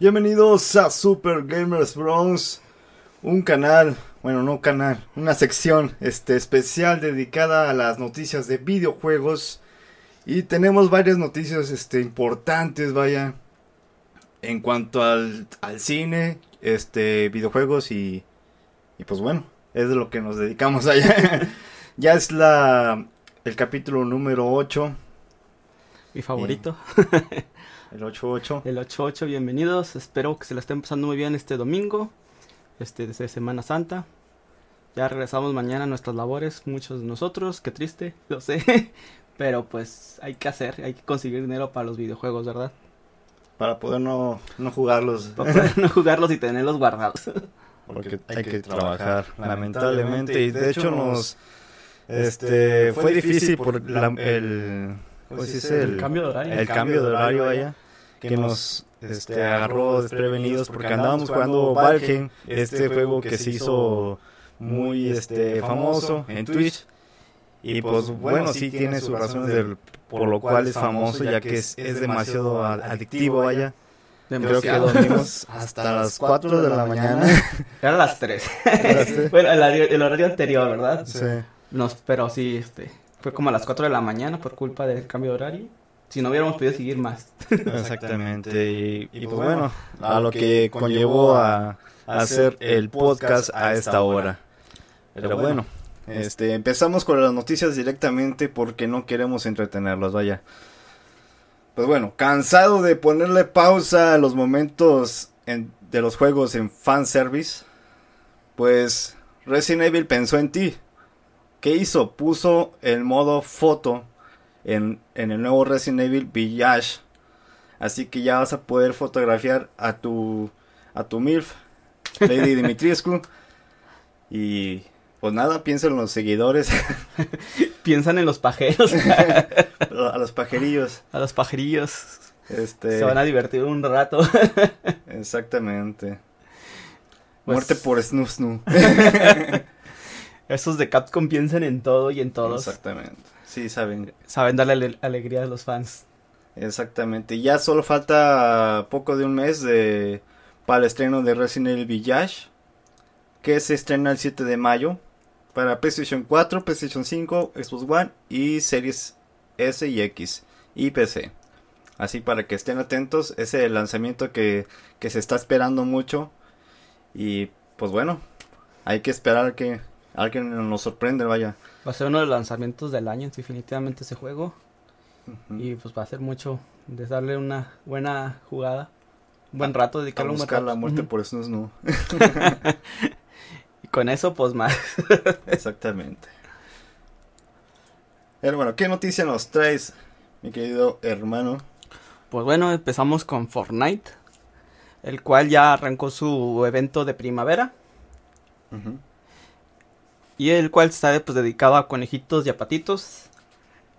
Bienvenidos a Super Gamers Bros, un canal, bueno, no canal, una sección este especial dedicada a las noticias de videojuegos y tenemos varias noticias este importantes, vaya, en cuanto al, al cine, este videojuegos y y pues bueno, es de lo que nos dedicamos allá. ya es la el capítulo número 8. Mi favorito. El 8-8. El 8-8, bienvenidos. Espero que se la estén pasando muy bien este domingo, este desde Semana Santa. Ya regresamos mañana a nuestras labores, muchos de nosotros, qué triste, lo sé. Pero pues hay que hacer, hay que conseguir dinero para los videojuegos, ¿verdad? Para poder no, no jugarlos. Para poder no jugarlos y tenerlos guardados. Porque hay que trabajar, lamentablemente. Y de hecho nos... Este, fue difícil por la, el pues el, cambio de horario. El, cambio de horario allá, que nos este, agarró desprevenidos porque andábamos jugando Valheim, este juego que se hizo muy este famoso en Twitch. Y pues bueno, sí tiene sus razones por lo cual es famoso, ya que es, es demasiado adictivo allá. Creo que dormimos hasta las 4 de la mañana. Era las 3. bueno, el, el, horario anterior, ¿verdad? Sí. Nos, pero sí, este, fue como a las 4 de la mañana por culpa del cambio de horario. Si no hubiéramos podido seguir más. Exactamente. Y, y, pues bueno, a lo que conllevó a, a hacer el podcast a esta hora. Pero bueno, este, empezamos con las noticias directamente porque no queremos entretenerlos, vaya. Pues bueno, cansado de ponerle pausa a los momentos en, de los juegos en fanservice, pues Resident Evil pensó en ti. ¿Qué hizo? Puso el modo foto en, en el nuevo Resident Evil Village. Así que ya vas a poder fotografiar a tu a tu MILF, Lady Dimitrescu. Y pues nada, piensa en los seguidores. Piensan en los pajeros. a los pajerillos. A los pajerillos. Este... Se van a divertir un rato. Exactamente. Pues Muerte por Snoo Snoo. Esos de Capcom piensan en todo y en todos. Exactamente. Sí, saben. Saben darle alegría a los fans. Exactamente. Ya solo falta poco de un mes de para el estreno de Resident Evil Village. Que se estrena el 7 de mayo. Para PlayStation 4, PlayStation 5, Xbox One y Series S y X. Y PC. Así para que estén atentos. Ese es el lanzamiento que, que se está esperando mucho. Y pues bueno. Hay que esperar que alguien nos sorprende, vaya. Va a ser uno de los lanzamientos del año, definitivamente ese juego. Y pues va a ser mucho de darle una buena jugada. Un buen rato, dedicarle un buen rato. la muerte por eso no. y con eso, pues más. Exactamente. Pero bueno, ¿qué noticia nos traes, mi querido hermano? Pues bueno, empezamos con Fortnite, el cual ya arrancó su evento de primavera y el cual está pues, dedicado a conejitos y a patitos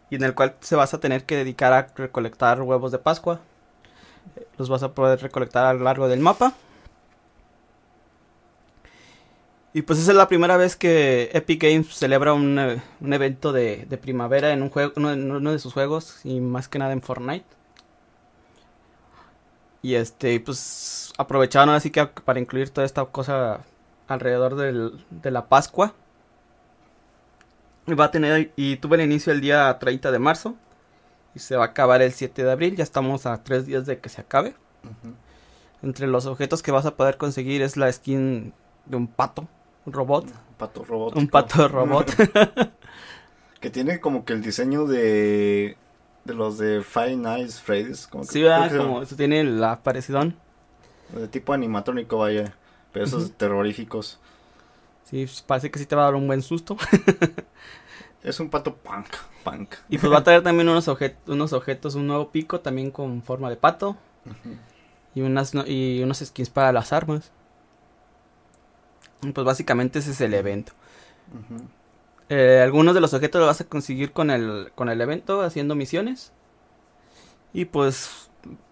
y en el cual se vas a tener que dedicar a recolectar huevos de Pascua. Los vas a poder recolectar a lo largo del mapa. Y pues esa es la primera vez que Epic Games celebra un, eh, un evento de, de, primavera en un juego, uno, uno de sus juegos y más que nada en Fortnite. Y este, pues aprovecharon así que para incluir toda esta cosa alrededor del, de la Pascua va a tener y tuve el inicio el día 30 de marzo y se va a acabar el 7 de abril. Ya estamos a tres días de que se acabe. Entre los objetos que vas a poder conseguir es la skin de un pato, un robot. Un pato robot. Un pato robot. que tiene como que el diseño de de los de Five Nights Freddy's. Como sí, ¿verdad? como eso tiene la parecidón. De tipo animatrónico, vaya. Pero esos terroríficos. Sí, parece que sí te va a dar un buen susto. es un pato punk, punk. Y pues va a traer también unos, unos objetos, un nuevo pico también con forma de pato. Y unas y unos skins para las armas. Y pues básicamente ese es el evento. eh, algunos de los objetos los vas a conseguir con el, con el evento haciendo misiones. Y pues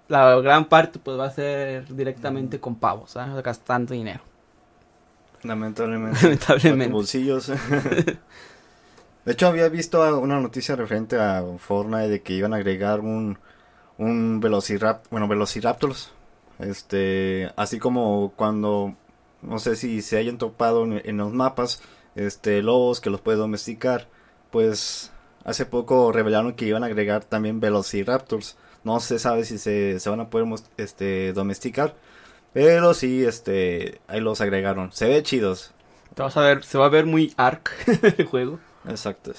la gran parte pues va a ser directamente con pavos, ¿sabes? gastando dinero. Lamentablemente. Lamentablemente. bolsillos. de hecho, había visto una noticia referente a Fortnite de que iban a agregar un, un Velociraptor, bueno, Velociraptors Este, así como cuando, no sé si se hayan topado en, los mapas, este, lobos que los puede domesticar, pues hace poco revelaron que iban a agregar también velociraptors. No se sabe si se, se van a poder este, domesticar, pero sí, este, ahí los agregaron. Se ve chidos. Te vas a ver, se va a ver muy arc el juego. Exacto.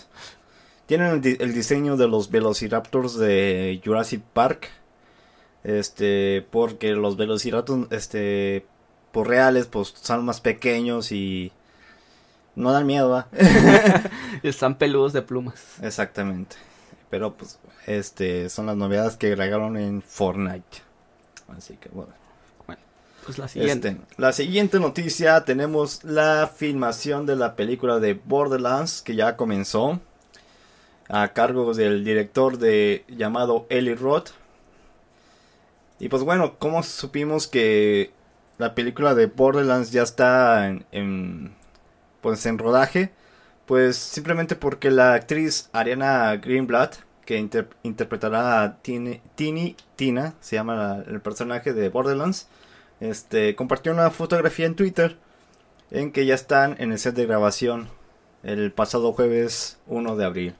Tienen el, di- el diseño de los velociraptors de Jurassic Park. Este, porque los velociraptors, este, por reales, pues son más pequeños y no dan miedo. Están peludos de plumas. Exactamente. Pero pues, este, son las novedades que agregaron en Fortnite. Así que bueno. Pues la siguiente. Este, la siguiente noticia tenemos la filmación de la película de Borderlands que ya comenzó a cargo del director de llamado Eli Roth. Y pues bueno, como supimos que la película de Borderlands ya está en, pues en rodaje, pues simplemente porque la actriz Ariana Greenblatt que inter- interpretará a Tini, Tina, se llama la- el personaje de Borderlands, este, compartió una fotografía en Twitter en que ya están en el set de grabación el pasado jueves 1 de abril.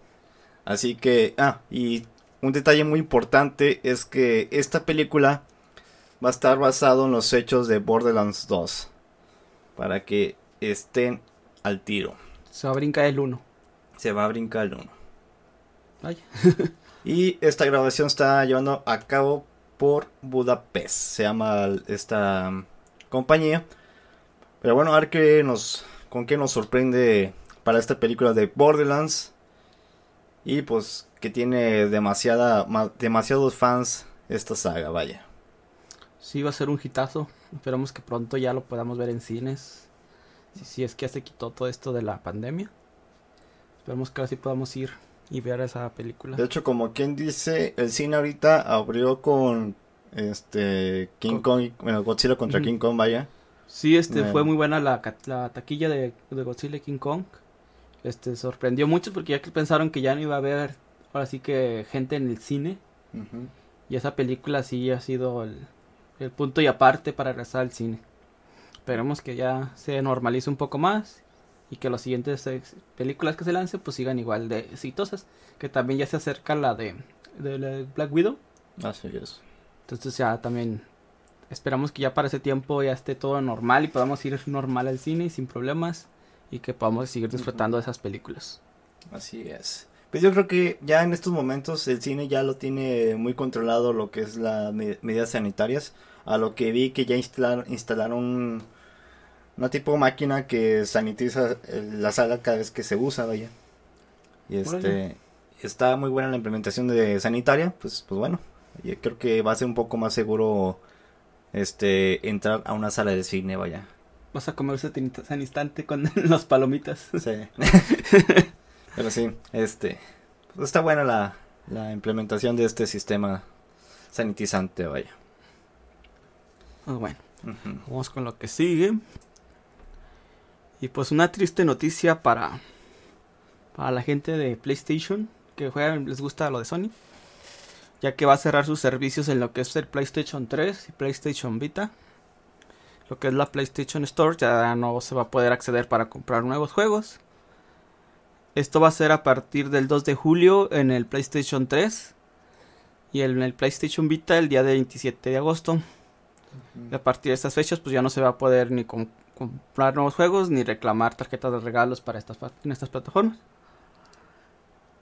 Así que, ah, y un detalle muy importante es que esta película va a estar basado en los hechos de Borderlands 2 para que estén al tiro. Se va a brincar el 1. Se va a brincar el 1. Vaya. Y esta grabación está llevando a cabo por Budapest. Se llama esta compañía. Pero bueno, a ver qué nos, con qué nos sorprende para esta película de Borderlands. Y pues que tiene demasiada, ma- demasiados fans esta saga, vaya. Sí, va a ser un hitazo. Esperamos que pronto ya lo podamos ver en cines. Si, si es que ya se quitó todo esto de la pandemia. Esperamos que ahora sí podamos ir y ver esa película. De hecho, como quien dice, el cine ahorita abrió con este King Kong, y- bueno, Godzilla contra. King Kong, vaya. Sí, este Bueno. fue muy buena la, taquilla de, de Godzilla y King Kong. Este sorprendió mucho porque ya que pensaron que ya no iba a haber ahora sí que gente en el cine. Ujú. Y esa película sí ha sido el, el punto y aparte para regresar al cine. Esperemos que ya se normalice un poco más y que las siguientes películas que se lancen pues sigan igual de exitosas. Que también ya se acerca la de, de la de Black Widow. Así es. Entonces ya también esperamos que ya para ese tiempo ya esté todo normal y podamos ir normal al cine sin problemas y que podamos seguir disfrutando de esas películas. Así es. Pues yo creo que ya en estos momentos el cine ya lo tiene muy controlado lo que es las medidas sanitarias. A lo que vi que ya instalaron, instalaron una tipo máquina que sanitiza eh, la sala cada vez que se usa, vaya. Y este Órale. está muy buena la implementación de sanitaria, pues pues bueno, yo creo que va a ser un poco más seguro este entrar a una sala de cine, vaya. Vas a comerse san instante con las palomitas. Sí. Pero sí, este. pues está buena la, la implementación de este sistema sanitizante, vaya. Pues bueno. Vamos con lo que sigue. Y pues una triste noticia para, para la gente de PlayStation que juegan, les gusta lo de Sony. Ya que va a cerrar sus servicios en lo que es el PlayStation 3 y PlayStation Vita. Lo que es la PlayStation Store ya no se va a poder acceder para comprar nuevos juegos. Esto va a ser a partir del 2 de julio en el PlayStation 3 y en el PlayStation Vita el día de 27 de agosto. Y a partir de estas fechas, pues ya no se va a poder ni com- comprar nuevos juegos ni reclamar tarjetas de regalos para estas en estas plataformas.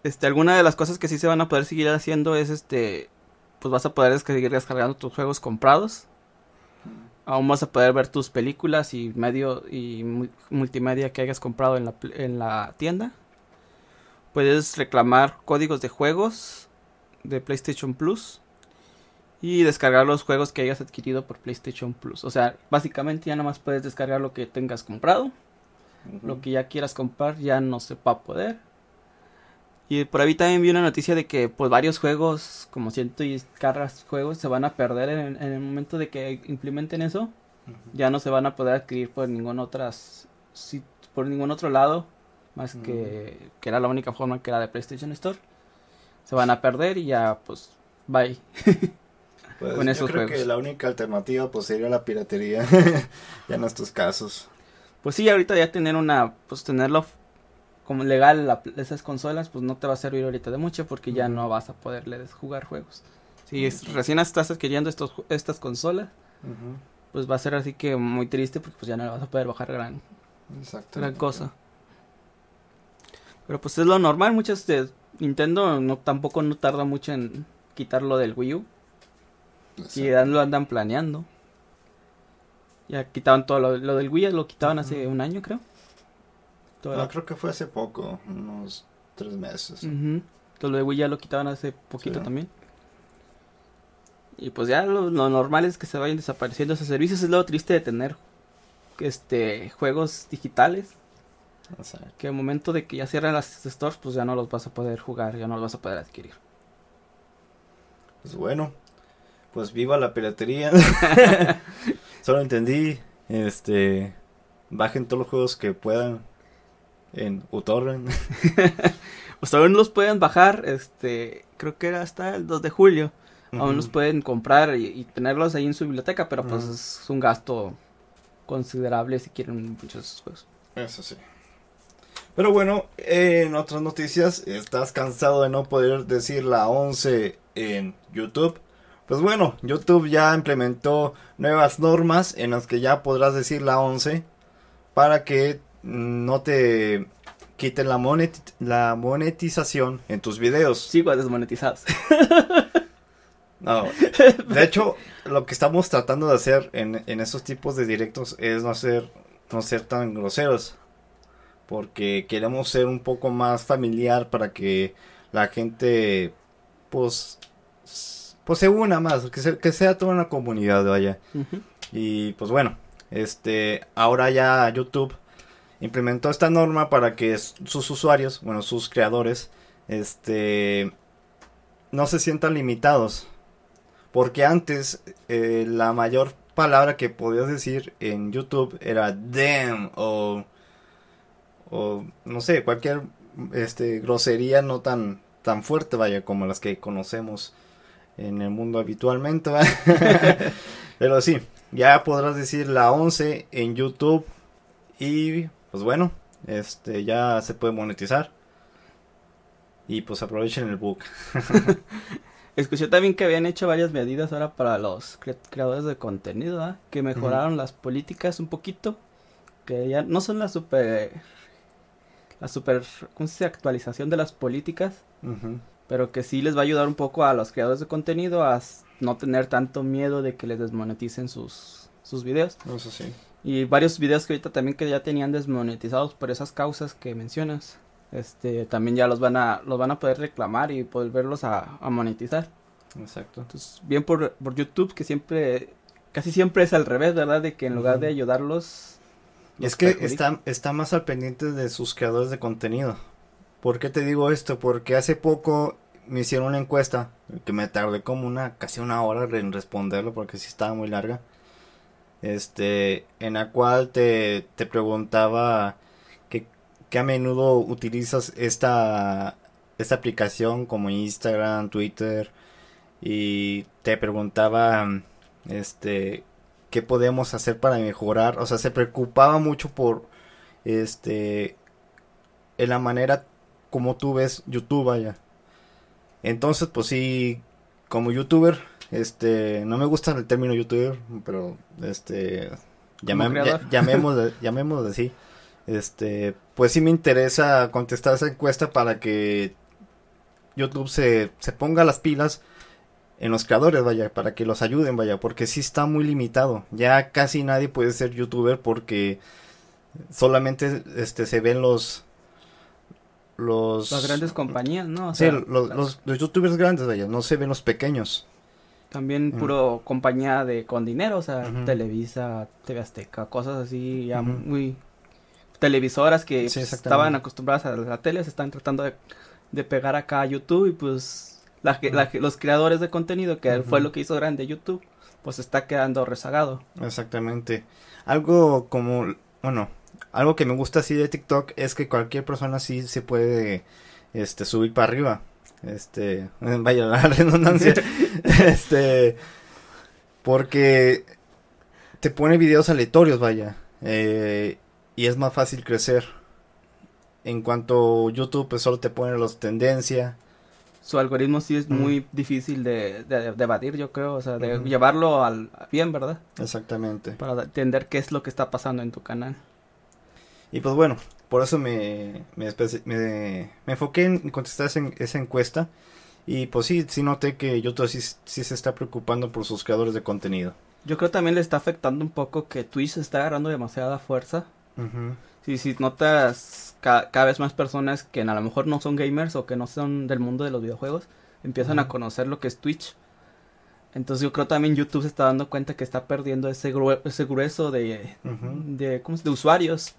Este, alguna de las cosas que sí se van a poder seguir haciendo es este, pues vas a poder seguir descargando tus juegos comprados. Aún vas a poder ver tus películas y medio y mu- multimedia que hayas comprado en la, en la tienda. Puedes reclamar códigos de juegos de PlayStation Plus y descargar los juegos que hayas adquirido por PlayStation Plus. O sea, básicamente ya nada más puedes descargar lo que tengas comprado. Lo que ya quieras comprar ya no se va a poder. Y por ahí también vi una noticia de que pues varios juegos, como ciento y carras juegos, se van a perder en, en el momento de que implementen eso. Ya no se van a poder adquirir por ningún otras si- por ningún otro lado más que que era la única forma que era de PlayStation Store. Se van a perder y ya pues bye. Pues con yo creo juegos. que la única alternativa pues sería la piratería. ya en estos casos. Pues sí, ahorita ya tener una, pues tenerlo como legal la- esas consolas, pues no te va a servir ahorita de mucho porque ya no vas a poderles jugar juegos. Si es- recién estás adquiriendo estos, estas consolas, pues va a ser así que muy triste porque pues ya no le vas a poder bajar gran cosa. Pero pues es lo normal, muchas de Nintendo no tampoco no tarda mucho en quitarlo del Wii U y lo andan planeando. Ya quitaban todo lo, lo del Wii, ya lo quitaban hace un año creo. Todo No, creo que fue hace poco, unos tres meses. Todo lo de Wii ya lo quitaban hace poquito Sí. también. Y pues ya lo, lo normal es que se vayan desapareciendo esos servicios. Es lo triste de tener este juegos digitales. Exacto. Que al momento de que ya cierran las stores, pues ya no los vas a poder jugar, ya no los vas a poder adquirir. Pues bueno, pues viva la piratería. Solo entendí, este, bajen todos los juegos que puedan en uTorrent. Pues aún los pueden bajar, este, creo que era hasta el 2 de julio. Aún los pueden comprar y, y tenerlos ahí en su biblioteca, pero pues es un gasto considerable si quieren muchos de esos juegos. Eso sí. Pero bueno, en otras noticias, ¿estás cansado de no poder decir la 11 en YouTube? Pues bueno, YouTube ya implementó nuevas normas en las que ya podrás decir la 11 para que no te quiten la, moneti- la monetización en tus videos. Sigo desmonetizados. No, de hecho, lo que estamos tratando de hacer en, en esos tipos de directos es no ser, no ser tan groseros. Porque queremos ser un poco más familiar para que la gente, pues, pues se una más, que, se- que sea toda una comunidad, vaya. Ujú. Y pues bueno, este, ahora ya YouTube implementó esta norma para que sus usuarios, bueno, sus creadores, este, no se sientan limitados. Porque antes eh, la mayor palabra que podías decir en YouTube era damn o, o no sé, cualquier este, grosería no tan, tan fuerte, vaya, como las que conocemos en el mundo habitualmente. Pero sí, ya podrás decir la 11 en YouTube y pues bueno, este ya se puede monetizar. Y pues aprovechen el book. Escuché también que habían hecho varias medidas ahora para los cre- creadores de contenido, que mejoraron las políticas un poquito, que ya no son la super, la super, ¿cómo se dice? actualización de las políticas. Pero que sí les va a ayudar un poco a los creadores de contenido a no tener tanto miedo de que les desmoneticen sus, sus videos. Eso sí. Y varios videos que ahorita también que ya tenían desmonetizados por esas causas que mencionas. Este, también ya los van a, los van a poder reclamar y volverlos a, a monetizar. Exacto. Entonces, bien por, por YouTube, que siempre, casi siempre es al revés, ¿verdad? De que en lugar de ayudarlos... los Es que está, está más al pendiente de sus creadores de contenido. ¿Por qué te digo esto? Porque hace poco me hicieron una encuesta que me tardé como una casi una hora en responderlo porque sí estaba muy larga. Este, en la cual te, te preguntaba que, que a menudo utilizas esta, esta aplicación como Instagram, Twitter y te preguntaba este qué podemos hacer para mejorar, o sea, se preocupaba mucho por este en la manera como tú ves YouTube vaya. Entonces, pues sí, como youtuber, este, no me gusta el término youtuber, pero este, creador. ya- llamémosle, llamémosle así. Este, pues sí me interesa contestar esa encuesta para que YouTube se, se ponga las pilas en los creadores, vaya, para que los ayuden, vaya, porque sí está muy limitado. Ya casi nadie puede ser youtuber porque solamente este se ven los los Las grandes compañías, ¿no? O Sí, sea, los, las- los, los youtubers grandes, vaya, no se ven los pequeños. También puro compañía de con dinero, o sea. Televisa, TV Azteca, cosas así ya muy televisoras que Sí, pues, estaban acostumbradas a la tele, se están tratando de, de pegar acá a YouTube y pues la, la los creadores de contenido, que fue lo que hizo grande YouTube, pues está quedando rezagado. Exactamente. Algo como, bueno, algo que me gusta así de TikTok es que cualquier persona sí se puede este subir para arriba. Este, vaya la redundancia. este, Porque te pone videos aleatorios, vaya. Eh, y es más fácil crecer. En cuanto YouTube pues solo te pone los tendencias. Su algoritmo sí es muy difícil de, de, de evadir, yo creo, o sea, de llevarlo al bien, ¿verdad? Exactamente. Para entender qué es lo que está pasando en tu canal. Y pues bueno, por eso me, me, me, me enfoqué en contestar esa, esa encuesta. Y pues sí, sí noté que YouTube sí, sí se está preocupando por sus creadores de contenido. Yo creo también le está afectando un poco que Twitch está agarrando demasiada fuerza. Ujú. Si, si notas ca- cada vez más personas que a lo mejor no son gamers o que no son del mundo de los videojuegos, empiezan a conocer lo que es Twitch. Entonces yo creo también YouTube se está dando cuenta que está perdiendo ese, grue- ese grueso de, de, ¿cómo se- de usuarios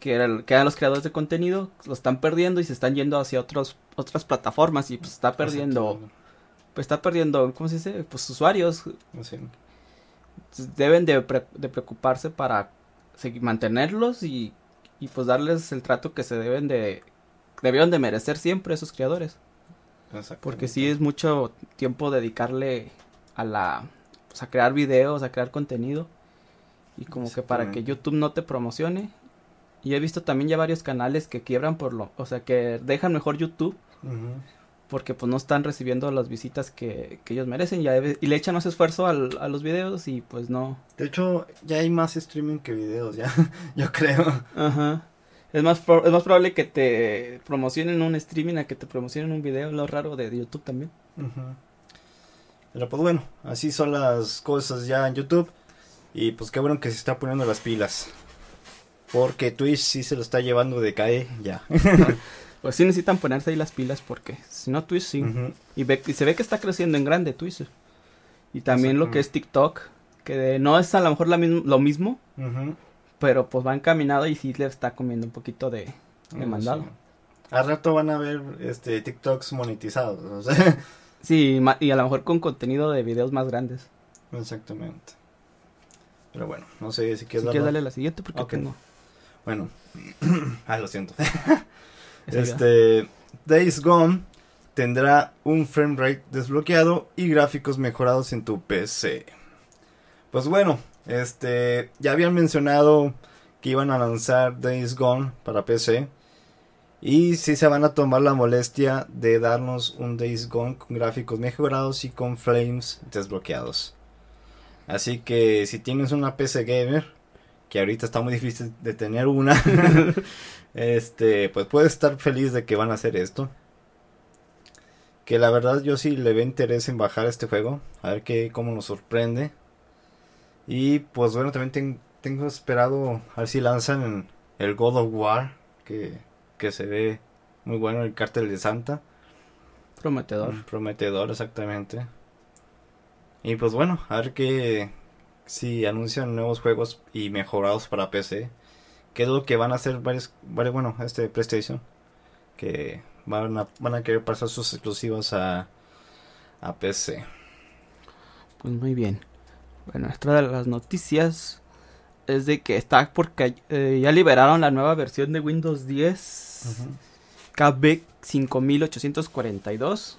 que, eran, que eran los creadores de contenido, lo están perdiendo y se están yendo hacia otros, otras plataformas y pues está perdiendo, pues está perdiendo, ¿cómo se dice? Pues usuarios, Sí. Deben de, pre- de preocuparse para seguir, mantenerlos y, y pues darles el trato que se deben de debieron de merecer siempre esos creadores porque sí es mucho tiempo dedicarle a la pues, a crear videos a crear contenido y como que para que. YouTube no te promocione y he visto también ya varios canales que quiebran por lo o sea que dejan mejor YouTube porque pues no están recibiendo las visitas que, que ellos merecen y, a ve- y le echan más esfuerzo al- a los videos y pues no De hecho, ya hay más streaming que videos, ya. Yo creo. Ajá. Es más, pro- es más probable que te promocionen un streaming a que te promocionen un video, lo raro de YouTube también. Pero pues bueno, así son las cosas ya en YouTube. Y pues qué bueno que se está poniendo las pilas. Porque Twitch sí se lo está llevando de cae ya. Pues sí necesitan ponerse ahí las pilas porque si no Twitch sí. Y, ve, y se ve que está creciendo en grande Twitch. Y también lo que es TikTok, que de- no es a lo mejor la mismo, lo mismo, pero pues va encaminado y sí le está comiendo un poquito de, de Mm, mandado. sí. Al rato van a ver este TikToks monetizados. o sea, Sí, y a lo mejor con contenido de videos más grandes. Exactamente. Pero bueno, no sé si Si quieres quieres darle- darle la siguiente porque Ok. tengo. Bueno. ah, lo siento. Este, Days Gone tendrá un frame rate desbloqueado y gráficos mejorados en tu PC. Pues bueno, este, ya habían mencionado que iban a lanzar Days Gone para PC. Y si se van a tomar la molestia de darnos un Days Gone con gráficos mejorados y con frames desbloqueados. Así que si tienes una PC gamer, que ahorita está muy difícil de tener una, este, pues puedes estar feliz de que van a hacer esto. Que la verdad yo sí le veo interés en bajar este juego, a ver qué, cómo nos sorprende. Y pues bueno, también ten- tengo esperado a ver si lanzan el God of War, que, que se ve muy bueno, el cartel de Santa. Prometedor. Prometedor, exactamente. Y pues bueno, a ver que si anuncian nuevos juegos y mejorados para PC. Que es lo que van a hacer varios, varios bueno, este PlayStation. Que van a, van a querer pasar sus exclusivas a, a PC. Pues muy bien. Bueno, otra de las noticias es de que está porque eh, ya liberaron la nueva versión de Windows 10 KB 5842.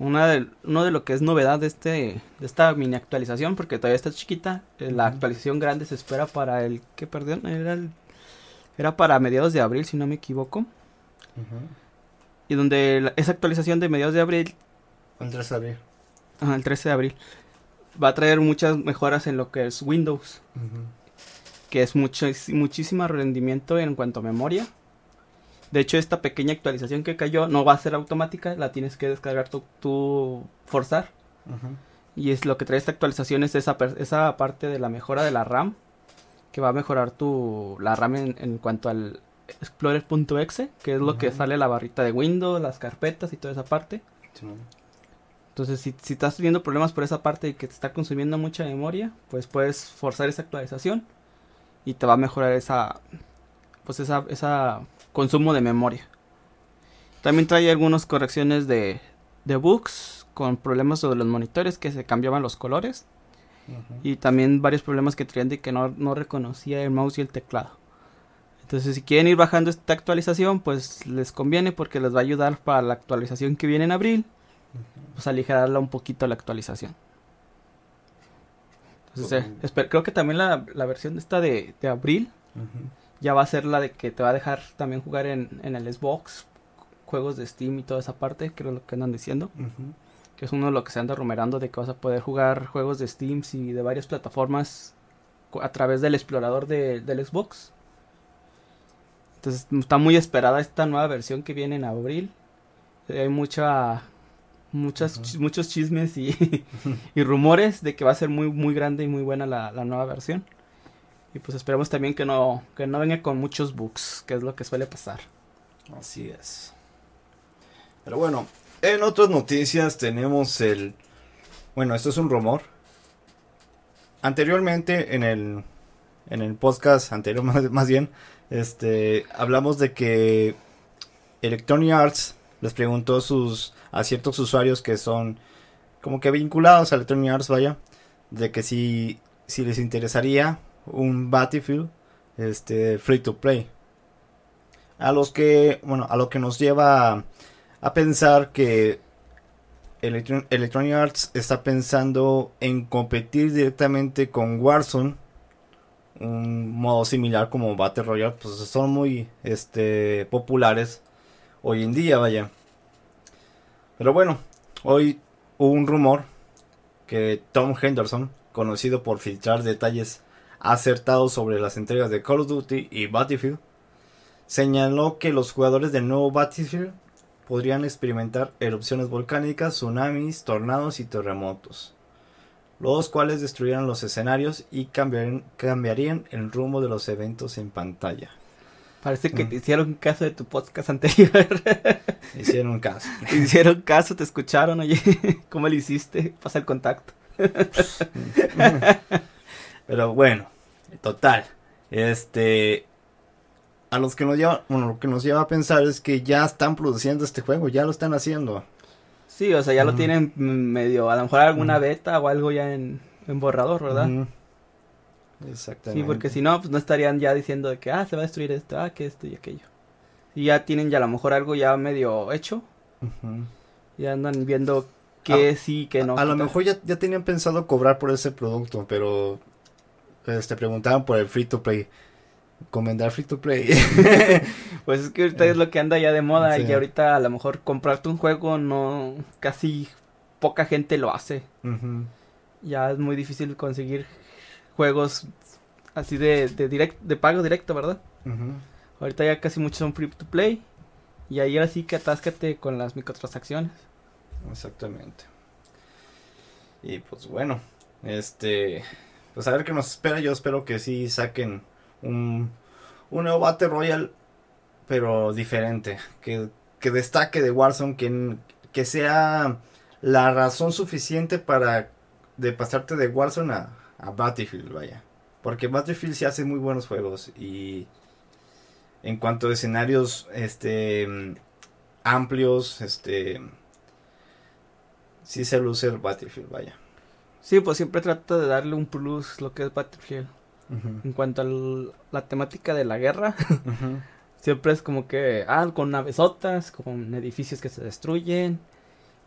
Una de, uno de lo que es novedad de este de esta mini actualización porque todavía está chiquita. eh, la actualización grande se espera para el que perdón, era el- era para mediados de abril si no me equivoco. Y donde la- esa actualización de mediados de abril El 3 de abril. Ajá, el 13 de abril. Va a traer muchas mejoras en lo que es Windows, que es mucho, es muchísimo rendimiento en cuanto a memoria. De hecho, esta pequeña actualización que cayó no va a ser automática, la tienes que descargar tú, tú forzar. Y es lo que trae esta actualización es esa, esa parte de la mejora de la RAM, que va a mejorar tu la RAM en, en cuanto al Explorer.exe, que es lo que sale la barrita de Windows, las carpetas y toda esa parte. Entonces, si, si estás teniendo problemas por esa parte y que te está consumiendo mucha memoria, pues puedes forzar esa actualización y te va a mejorar esa, pues esa, esa consumo de memoria. También trae algunas correcciones de, de bugs con problemas sobre los monitores que se cambiaban los colores y también varios problemas que traían de que no, no reconocía el mouse y el teclado. Entonces, si quieren ir bajando esta actualización, pues les conviene porque les va a ayudar para la actualización que viene en abril pues aligerarla un poquito la actualización. Entonces, eh, creo que también la, la versión esta de, de abril Ujú. Ya va a ser la de que te va a dejar también jugar en, en el Xbox, juegos de Steam y toda esa parte, creo lo que andan diciendo. Que es uno de lo que se anda rumerando de que vas a poder jugar juegos de Steam y de varias plataformas a través del explorador de- del Xbox. Entonces está muy esperada esta nueva versión que viene en abril. Hay mucha, muchas, muchos chismes y, y rumores de que va a ser muy, muy grande y muy buena la, la nueva versión. Y pues esperemos también que no, que no venga con muchos bugs, que es lo que suele pasar. Así es. Pero bueno, en otras noticias tenemos el... Bueno, esto es un rumor. Anteriormente en el, en el podcast anterior más, más bien, este, hablamos de que Electronic Arts les preguntó sus, a ciertos usuarios que son como que vinculados a Electronic Arts, vaya, de que si, si les interesaría un Battlefield este, free to play a los que, bueno, a lo que nos lleva a, pensar que Electron- Electronic Arts está pensando en competir directamente con Warzone, un modo similar como Battle Royale, pues son muy este populares hoy en día, vaya. Pero bueno, hoy hubo un rumor que Tom Henderson, conocido por filtrar detalles acertados sobre las entregas de Call of Duty y Battlefield, señaló que los jugadores del nuevo Battlefield podrían experimentar erupciones volcánicas, tsunamis, tornados y terremotos, los cuales destruirían los escenarios y cambiarían, cambiarían el rumbo de los eventos en pantalla. Parece que Mm. te hicieron caso de tu podcast anterior. Hicieron caso. Te hicieron caso, te escucharon, oye, ¿cómo le hiciste? Pasa el contacto. Pero bueno, total. Este. A los que nos lleva. Bueno, lo que nos lleva a pensar es que ya están produciendo este juego, ya lo están haciendo. Sí, o sea, ya lo tienen medio, a lo mejor alguna beta o algo ya en, en borrador, ¿verdad? Exactamente. Sí, porque si no, pues no estarían ya diciendo de que, ah, se va a destruir esto, ah, que esto y aquello. Y ya tienen ya a lo mejor algo ya medio hecho, ya andan viendo qué sí, qué no. a lo quitar. mejor ya, ya tenían pensado cobrar por ese producto, pero este preguntaban por el free to play. Comendar free to play. Pues es que ahorita es lo que anda ya de moda Sí. y ahorita a lo mejor comprarte un juego no, casi poca gente lo hace. Ya es muy difícil conseguir juegos así de, de, direct, de pago directo, ¿verdad? Ahorita ya casi muchos son free to play. Y ahí ahora sí que atáscate con las microtransacciones. Exactamente. Y pues bueno, este, pues a ver qué nos espera. Yo espero que sí saquen un, un nuevo Battle Royale, pero diferente. Que, que destaque de Warzone, que, que sea la razón suficiente para de pasarte de Warzone a, a Battlefield, vaya. Porque Battlefield se hace muy buenos juegos y en cuanto a escenarios, este, amplios, este, sí se luce el Battlefield, vaya. Sí, pues siempre trata de darle un plus lo que es Battlefield. En cuanto a la temática de la guerra, siempre es como que, ah, con navesotas, con edificios que se destruyen.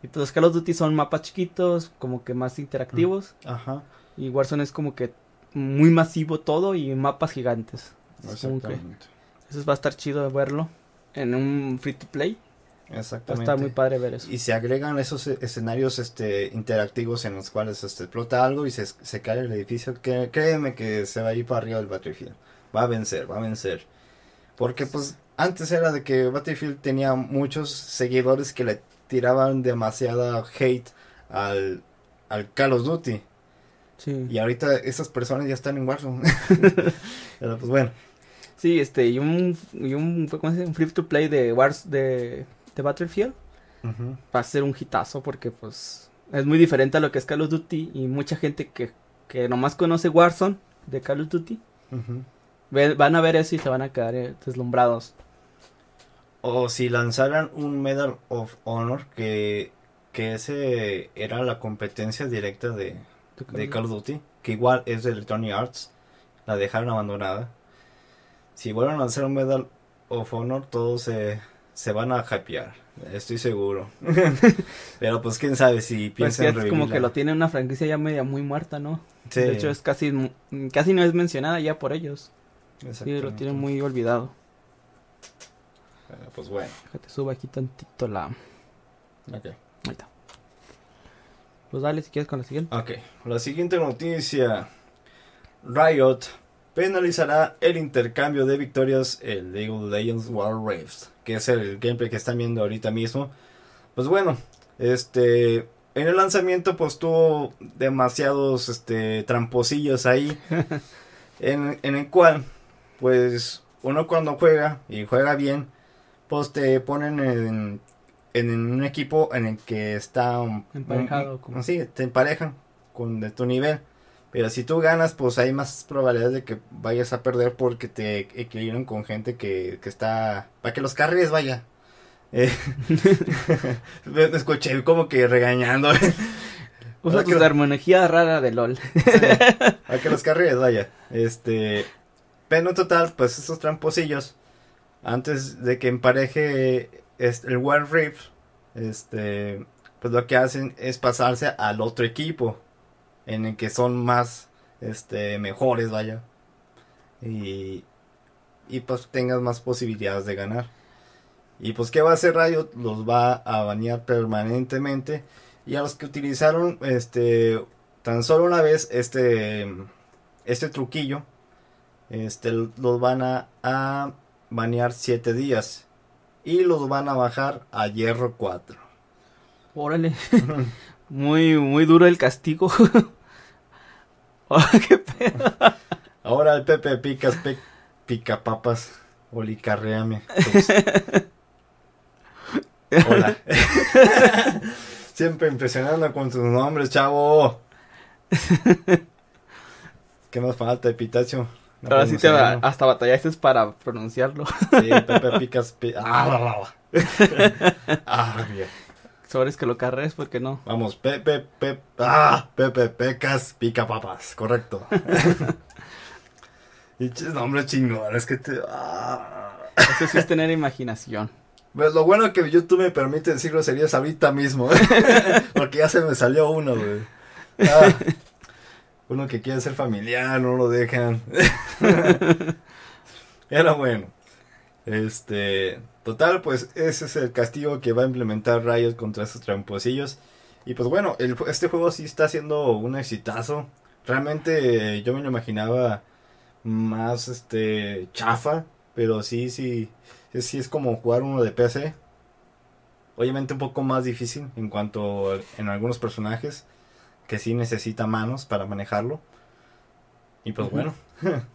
Y pues los Call of Duty son mapas chiquitos, como que más interactivos. Ajá, Y Warzone es como que muy masivo todo y mapas gigantes. Es como que exactamente. eso va a estar chido de verlo en un free to play. Exactamente. estar muy padre ver eso. Y se agregan esos e- escenarios este interactivos en los cuales este, explota algo y se, se cae el edificio, que créeme que se va a ir para arriba del Battlefield. Va a vencer, va a vencer. Porque pues antes era de que Battlefield tenía muchos seguidores que le tiraban demasiada hate al, al Call of Duty. Sí. Y ahorita esas personas ya están en Warzone. Pero pues bueno. Sí, este, y un, y un, ¿cómo se dice? un free to play de Wars de, de Battlefield va a ser un hitazo porque pues es muy diferente a lo que es Call of Duty y mucha gente que, que nomás conoce Warzone de Call of Duty ve- van a ver eso y se van a quedar eh, deslumbrados. O si lanzaran un Medal of Honor que, que ese era la competencia directa de, de Call of Duty, que igual es de Electronic Arts, la dejaron abandonada. Si vuelven a lanzar un Medal of Honor, todo se, se van a hypear, estoy seguro. Pero pues quién sabe si pues piensan es como que lo tiene una franquicia ya media muy muerta, ¿no? Sí. De hecho es casi casi no es mencionada ya por ellos. Sí, lo tienen muy olvidado. Pues bueno, Déjate subo aquí tantito la ok. Ahí está. Pues dale si quieres con la siguiente. Ok, la siguiente noticia. Riot penalizará el intercambio de victorias en League of Legends War Raves, que es el gameplay que están viendo ahorita mismo. Pues bueno, este en el lanzamiento pues tuvo demasiados este tramposillos ahí en, en el cual pues uno cuando juega y juega bien pues te ponen en, en un equipo en el que está Emparejado, como- sí, te emparejan con de tu nivel. Pero si tú ganas, pues hay más probabilidades de que vayas a perder porque te equilibran con gente que, que está... Para que los carries, vaya. Eh, me me escuché como que regañando. Usa Ahora tu que- terminología rara de LOL. a que los carries, vaya. Este... Pero en total, pues esos tramposillos, antes de que empareje este, el War Rift, este... Pues lo que hacen es pasarse al otro equipo. En el que son más... Este... Mejores, vaya. Y... Y pues tengas más posibilidades de ganar. Y pues, ¿qué va a hacer Riot? Los va a banear permanentemente. Y a los que utilizaron este tan solo una vez este este truquillo, este los van a, a banear 7 días. Y los van a bajar a hierro 4. Órale. muy, muy duro el castigo. Oh, qué pedo. Ahora el Pepe Picas pe- pica papas. Olicarreame. Ups. Hola. Siempre impresionando con tus nombres, chavo. ¿Qué más falta, Epitacio? No Ahora sí te va- hasta batallaste para pronunciarlo. Sí, Pepe Picas. pi- Ah. Ah, bien. Sobres que lo carres porque no. Vamos, Pepe, Pepe, ah, Pepe Pecas pica papas, correcto. Y nombre chingón, es que te... Ah. Eso sí es tener imaginación. Pues lo bueno que YouTube me permite decir groserías ahorita mismo, porque ya se me salió uno, güey. Ah, uno que quiere ser familiar, no lo dejan. Era bueno. Este, total, pues ese es el castigo que va a implementar Riot contra esos tramposillos. Y pues bueno, el- este juego sí está siendo un exitazo. Realmente yo me lo imaginaba más este chafa, pero sí, sí, sí, es como jugar uno de PC. Obviamente un poco más difícil en cuanto a- en algunos personajes que sí necesita manos para manejarlo. Y pues bueno.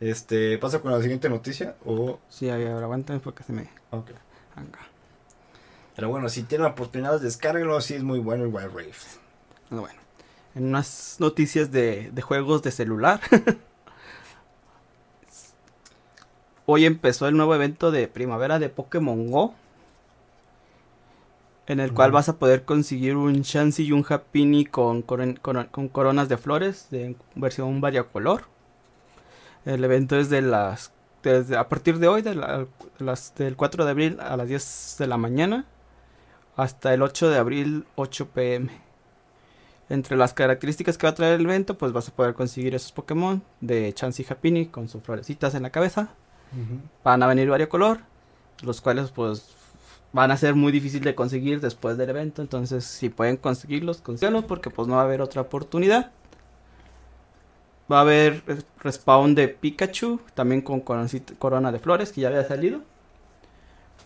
Este, ¿paso con la siguiente noticia? O Sí, a ver, aguántame porque se me Ok. Pero bueno, si tienen oportunidad, descárguenlo, sí es muy bueno el Wild Rift. Bueno, en unas noticias de, de juegos de celular. Hoy empezó el nuevo evento de primavera de Pokémon Go. En el cual vas a poder conseguir un Chansey y un Happiny con, coron- con coronas de flores de versión variacolor. El evento es de las desde a partir de hoy, de la- las, del 4 de abril a las 10 de la mañana, hasta el 8 de abril, 8 pm. Entre las características que va a traer el evento, pues vas a poder conseguir esos Pokémon de Chansey y Happiny con sus florecitas en la cabeza. Van a venir variacolor, los cuales pues van a ser muy difícil de conseguir después del evento. Entonces, si pueden conseguirlos, consíganlos porque pues no va a haber otra oportunidad. Va a haber res- respawn de Pikachu, también con corona de flores que ya había salido.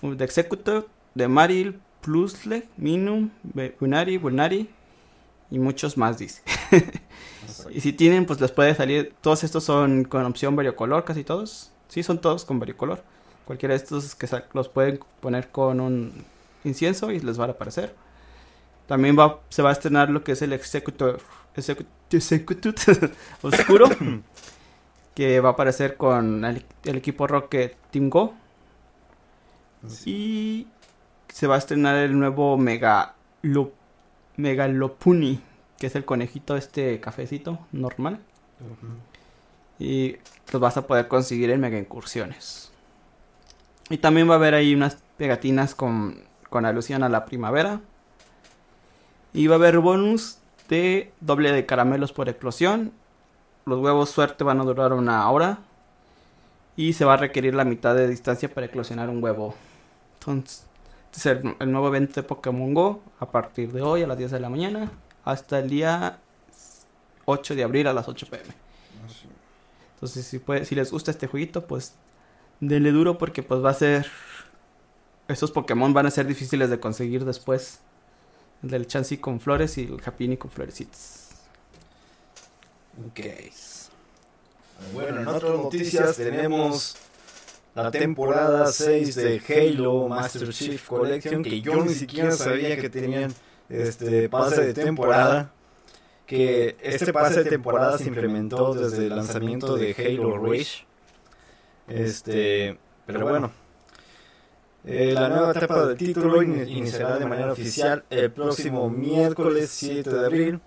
De Executor, de Maril, Plusle, Minum, Bunari, Bunari y muchos más dice. Y si tienen, pues les puede salir. Todos estos son con opción variocolor, casi todos. Sí, son todos con variocolor. Cualquiera de estos que los pueden poner con un incienso y les va a aparecer. También va, se va a estrenar lo que es el Executor, Execu- Executor Oscuro. que va a aparecer con el, el equipo Rocket Team Go. Y se va a estrenar el nuevo Mega Lo- Megalopuni, que es el conejito este cafecito normal. Y los vas a poder conseguir en Mega Incursiones. Y también va a haber ahí unas pegatinas con, con alusión a la primavera. Y va a haber bonus de doble de caramelos por eclosión. Los huevos suerte van a durar una hora. Y se va a requerir la mitad de distancia para eclosionar un huevo. Entonces, este es el, nuevo evento de Pokémon Go. A partir de hoy a las 10 de la mañana. Hasta el día 8 de abril a las 8 pm. Entonces, si, si les gusta este jueguito, pues denle duro porque pues va a ser... Estos Pokémon van a ser difíciles de conseguir después. El del Chansey con flores y el Happiny con florecitas. Ok. Bueno, en otras noticias tenemos la temporada 6 de Halo Master Chief Collection, que yo ni siquiera sabía que tenían este pase de temporada. Que este pase de temporada se implementó desde el lanzamiento de Halo Reach. Este, pero bueno, eh, la nueva etapa del título in- iniciará de manera oficial el próximo miércoles 7 de abril.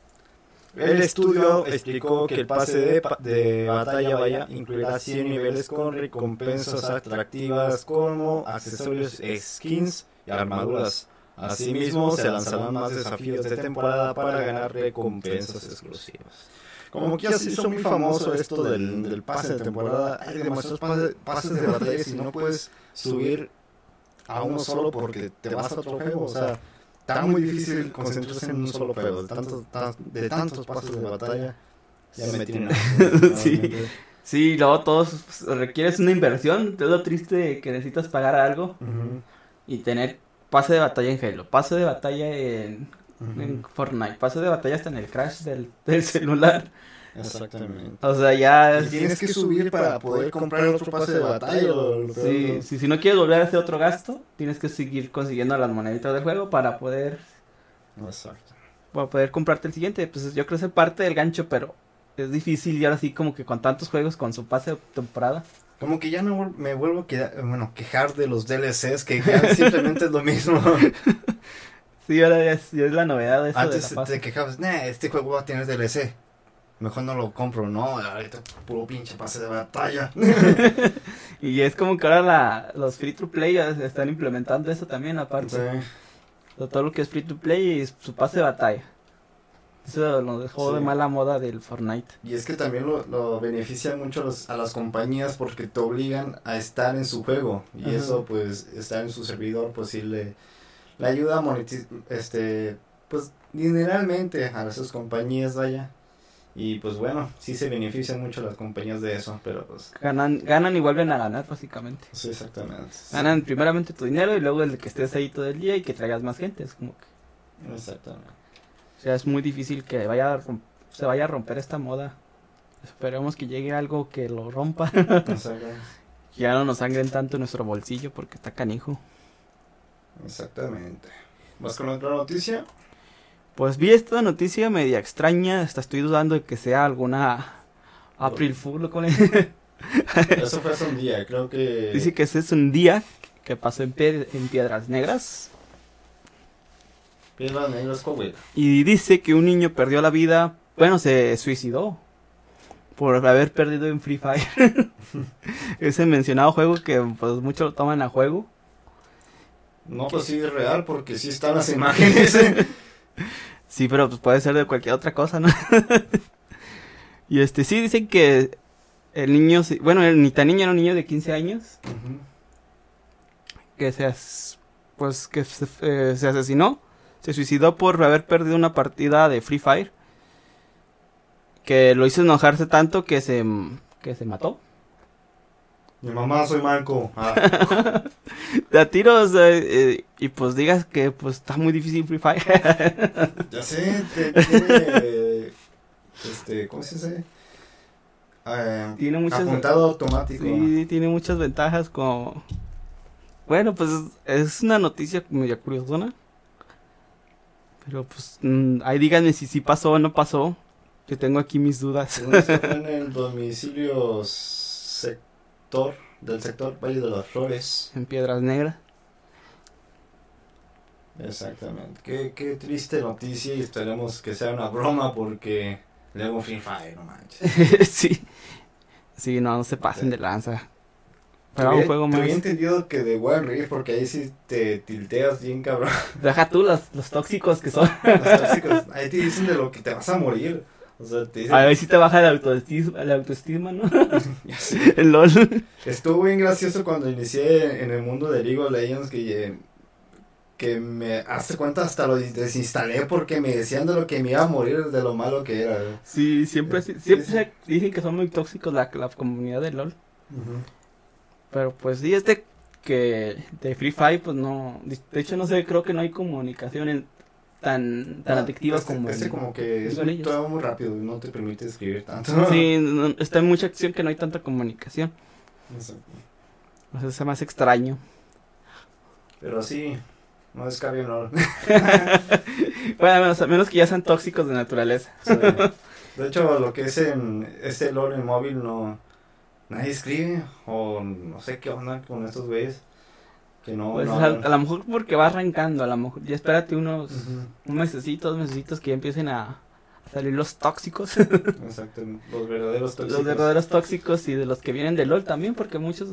El estudio explicó que el pase de, batalla vaya incluirá 100 niveles con recompensas atractivas como accesorios, skins y armaduras. Asimismo, se lanzarán más desafíos de temporada para ganar recompensas exclusivas. Como que ya se hizo muy famoso esto del, del pase de temporada, hay demasiados pase- pases de batalla y no puedes subir a uno solo porque te vas a otro juego. O sea, está muy difícil concentrarse en un solo juego. De tantos, ta- de tantos pases de batalla, ya me Sí. Sí, luego todos pues, requieres una inversión. Es lo triste que necesitas pagar algo y tener pase de batalla en Halo, pase de batalla en. Fortnite, pase de batalla hasta en el crash del, del celular. Exactamente. O sea, ya... Y tienes que subir para poder comprar otro pase de batalla. o Sí, sí, si no quieres volver a hacer otro gasto, tienes que seguir consiguiendo las moneditas del juego para poder, Exacto. para poder comprarte el siguiente. Pues yo creo que es parte del gancho, pero es difícil y ahora sí como que con tantos juegos con su pase de temporada. Como que ya no me vuelvo a queda- bueno, quejar de los DLCs, que ya simplemente es lo mismo. Sí, ahora ya es, es la novedad de eso Antes de la pase. te quejabas, nah, este juego va a tener DLC. Mejor no lo compro, no, ahorita puro pinche pase de batalla. Y es como que ahora la, los free to play están implementando eso también aparte. Sí. Todo lo que es free to play y su pase de batalla. Eso lo dejó de mala moda del Fortnite. Y es que también lo, lo beneficia mucho a, los- a las compañías porque te obligan a estar en su juego. Y Ajá. eso, pues, estar en su servidor, pues sí le, le ayuda a monetizar, este, pues, dineralmente a esas compañías, vaya. Y pues bueno, sí se benefician mucho las compañías de eso, pero pues, Ganan, ganan y vuelven a ganar básicamente. sí, exactamente. Ganan primeramente tu dinero y luego el de que estés ahí todo el día y que traigas más gente. Es como que, Exactamente. o sea, es muy difícil que vaya a se vaya a romper esta moda. Esperemos que llegue algo que lo rompa. Exactamente. que ya no nos sangren tanto nuestro bolsillo porque está canijo. Exactamente. ¿Vas con otra noticia? Pues vi esta noticia media extraña. Hasta estoy dudando de que sea alguna April Fool. cómo le- Eso fue hace un día, creo que... Dice que ese es un día que pasó en, Pie- en Piedras Negras. Piedras Negras Coahuila. Y dice que un niño perdió la vida. Bueno, se suicidó. Por haber perdido en Free Fire. Ese mencionado juego que pues muchos lo toman a juego. No, pues sí es real, porque sí están las imágenes. Sí, pero pues puede ser de cualquier otra cosa, ¿no? y este, sí dicen que el niño, bueno, el ni tan niño era un niño de 15 años, que se, as- pues, que se, eh, se asesinó, se suicidó por haber perdido una partida de Free Fire, que lo hizo enojarse tanto que se, que se mató. Mi mamá soy manco. Ah, a tiros, eh, eh, y pues digas que pues está muy difícil Free Fire. ya sé, te- tiene... este, ¿cómo se dice? Eh, Tiene muchas... apuntado automático. Sí, tiene muchas ventajas como... Bueno, pues es una noticia media curiosona. Pero pues mm, ahí díganme si sí pasó o no pasó. Que tengo aquí mis dudas. Según esto fue en el domicilio sector, del sector Valle de las Flores. en Piedras Negras. Exactamente. Qué, qué triste noticia y esperemos que sea una broma porque le hago un Free Fire, no manches. sí. Sí, no, no se pasen de lanza. Pero un juego más. Había entendido que de Wild Rift, porque ahí sí te tilteas bien, cabrón. Deja tú los, los tóxicos que son. Los tóxicos, ahí te dicen de lo que te vas a morir. O sea, te dicen. A ver si te baja la autoestima, la autoestima ¿no? Ya sé. El LOL. Estuvo bien gracioso cuando inicié en el mundo de League of Legends que, eh, que me hace cuenta hasta lo desinstalé porque me decían de lo que me iba a morir de lo malo que era. güey. Sí, siempre, Sí, siempre sí. dicen que son muy tóxicos la, la comunidad de LOL. Pero pues sí, este que de Free Fire, pues no. De hecho, no sé, creo que no hay comunicación en- tan, tan Ah, adictiva este, como. Este como que es Legends. todo muy rápido, no te permite escribir tanto. Sí, no- está en mucha acción que no hay tanta comunicación. Exacto. O sea, es más extraño. Pero sí, no descarguen LOL. Bueno, a menos, a menos que ya sean tóxicos de naturaleza. Sí. De hecho, lo que es en este LOL en móvil no nadie escribe o no sé qué onda con estos güeyes que no, Pues no a, lo mejor porque va arrancando, a lo mejor. Ya espérate unos un dos mesecitos que ya empiecen a, a salir los tóxicos. Exactamente, los verdaderos tóxicos. los verdaderos tóxicos y de los que vienen de LOL también, porque muchos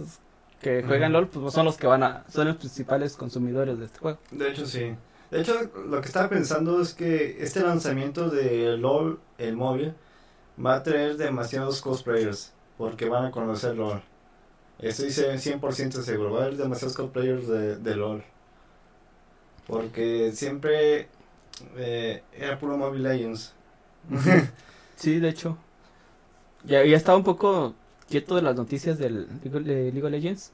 que juegan. LOL pues son los que van a, son los principales consumidores de este juego. De hecho, sí. De hecho, lo que estaba pensando es que este lanzamiento de LOL, el móvil, va a traer demasiados cosplayers porque van a conocer LOL. Estoy se- 100% seguro, va a haber demasiados cosplayers de, de LOL. Porque siempre eh, era puro Mobile Legends. Sí, de hecho. Ya, ya estaba un poco quieto de las noticias del de League of Legends.